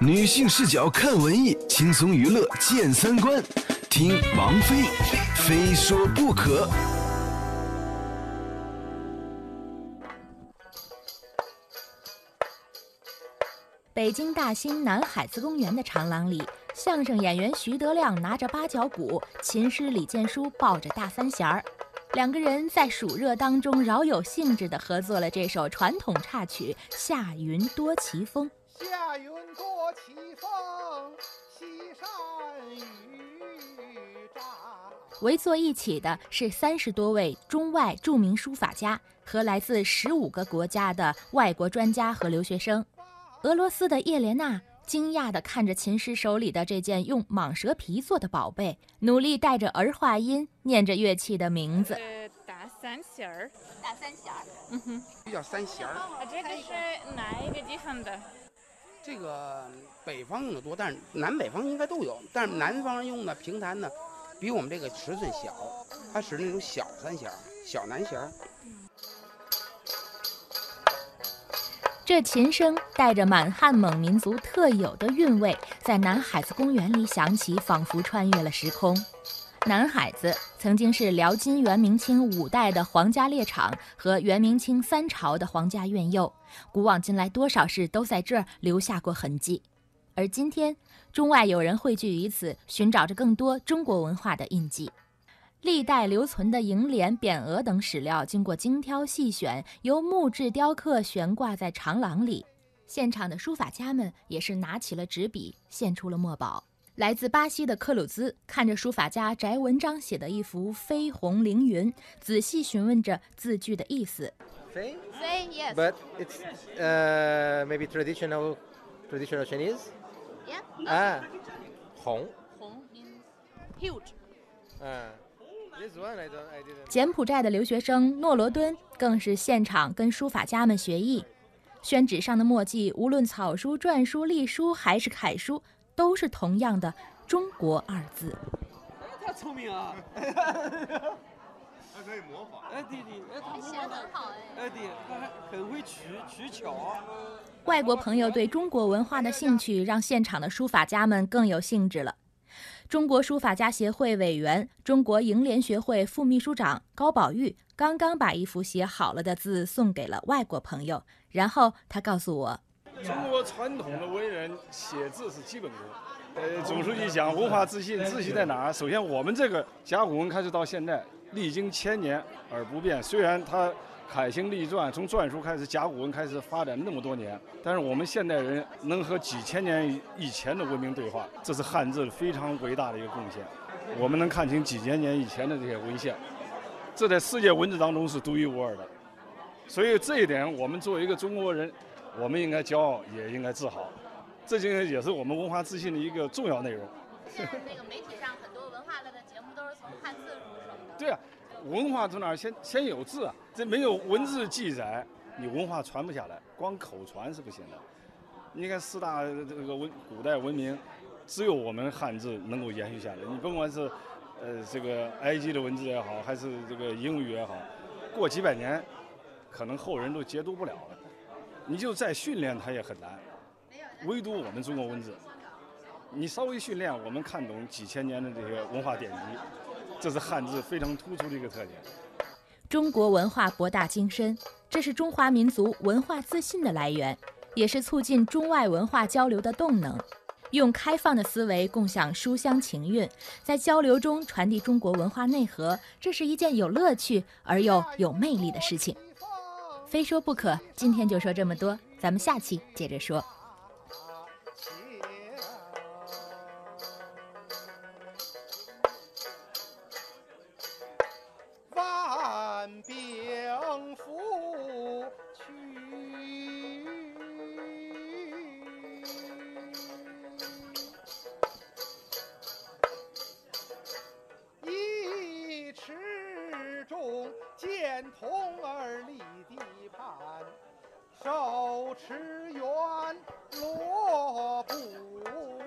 女性视角看文艺，轻松娱乐见三观。听王菲，非说不可。北京大兴南海子公园的长廊里，相声演员徐德亮拿着八角鼓，琴师李建书抱着大三弦儿，两个人在暑热当中饶有兴致地合作了这首传统插曲《夏云多奇峰》。夏云多奇峰，西山雨乍。围坐一起的是三十多位中外著名书法家和来自十五个国家的外国专家和留学生。俄罗斯的叶莲娜惊讶地看着琴师手里的这件用蟒蛇皮做的宝贝，努力带着儿化音念着乐器的名字。呃，大三弦儿，大三弦儿，嗯哼，这叫三弦儿。啊，这个是哪一个地方的？这个北方用的多，但是南北方应该都有。但是南方用的平弹呢，比我们这个尺寸小，它是那种小三弦、小南弦。这琴声带着满汉蒙民族特有的韵味，在南海子公园里响起，仿佛穿越了时空。南海子曾经是辽金元明清五代的皇家猎场和元明清三朝的皇家苑囿，古往今来多少事都在这儿留下过痕迹。而今天，中外友人汇聚于此，寻找着更多中国文化的印记。历代留存的楹联、匾额等史料，经过精挑细选，由木质雕刻悬挂在长廊里。现场的书法家们也是拿起了纸笔，献出了墨宝。来自巴西的克鲁兹看着书法家翟文章写的一幅飞鸿凌云，仔细询问着字句的意思。飞飞，yes. but it's uh, maybe traditional traditional Chinese. Yeah. Ah, Hong. Hong means huge. Ah, this one I don't I didn't. 柬埔寨的留学生诺罗敦更是现场跟书法家们学艺。宣纸上的墨迹，无论草书、篆书、隶书还是楷书，都是同样的“中国”二字。他聪明啊！还可以模仿。哎，弟弟，哎，他写的很好哎。哎，弟，他还很会取取巧。外国朋友对中国文化的兴趣，让现场的书法家们更有兴致了。中国书法家协会委员、中国楹联学会副秘书长高宝玉刚刚把一幅写好了的字送给了外国朋友，然后他告诉我，中国传统的文人写字是基本功。呃，总书记讲文化自信，自信在哪儿？首先，我们这个甲骨文开始到现在，历经千年而不变。虽然它楷行隶篆，从篆书开始，甲骨文开始发展那么多年，但是我们现代人能和几千年以前的文明对话，这是汉字非常伟大的一个贡献。我们能看清几千年以前的这些文献，这在世界文字当中是独一无二的。所以这一点，我们作为一个中国人，我们应该骄傲，也应该自豪。这就也是我们文化自信的一个重要内容。现在那个媒体上很多文化类的节目都是从汉字入手的。对啊，文化从哪儿先先有字啊？这没有文字记载，你文化传不下来，光口传是不行的。你看四大这个文古代文明，只有我们汉字能够延续下来。你甭管是呃这个埃及的文字也好，还是这个英语也好，过几百年，可能后人都解读不了了。你就再训练它也很难。唯独我们中国文字，你稍微训练，我们看懂几千年的这些文化典籍，这是汉字非常突出的一个特点。中国文化博大精深，这是中华民族文化自信的来源，也是促进中外文化交流的动能。用开放的思维共享书香情韵，在交流中传递中国文化内核，这是一件有乐趣而又有魅力的事情。非说不可，今天就说这么多，咱们下期接着说。红儿立地盘，手持圆罗布。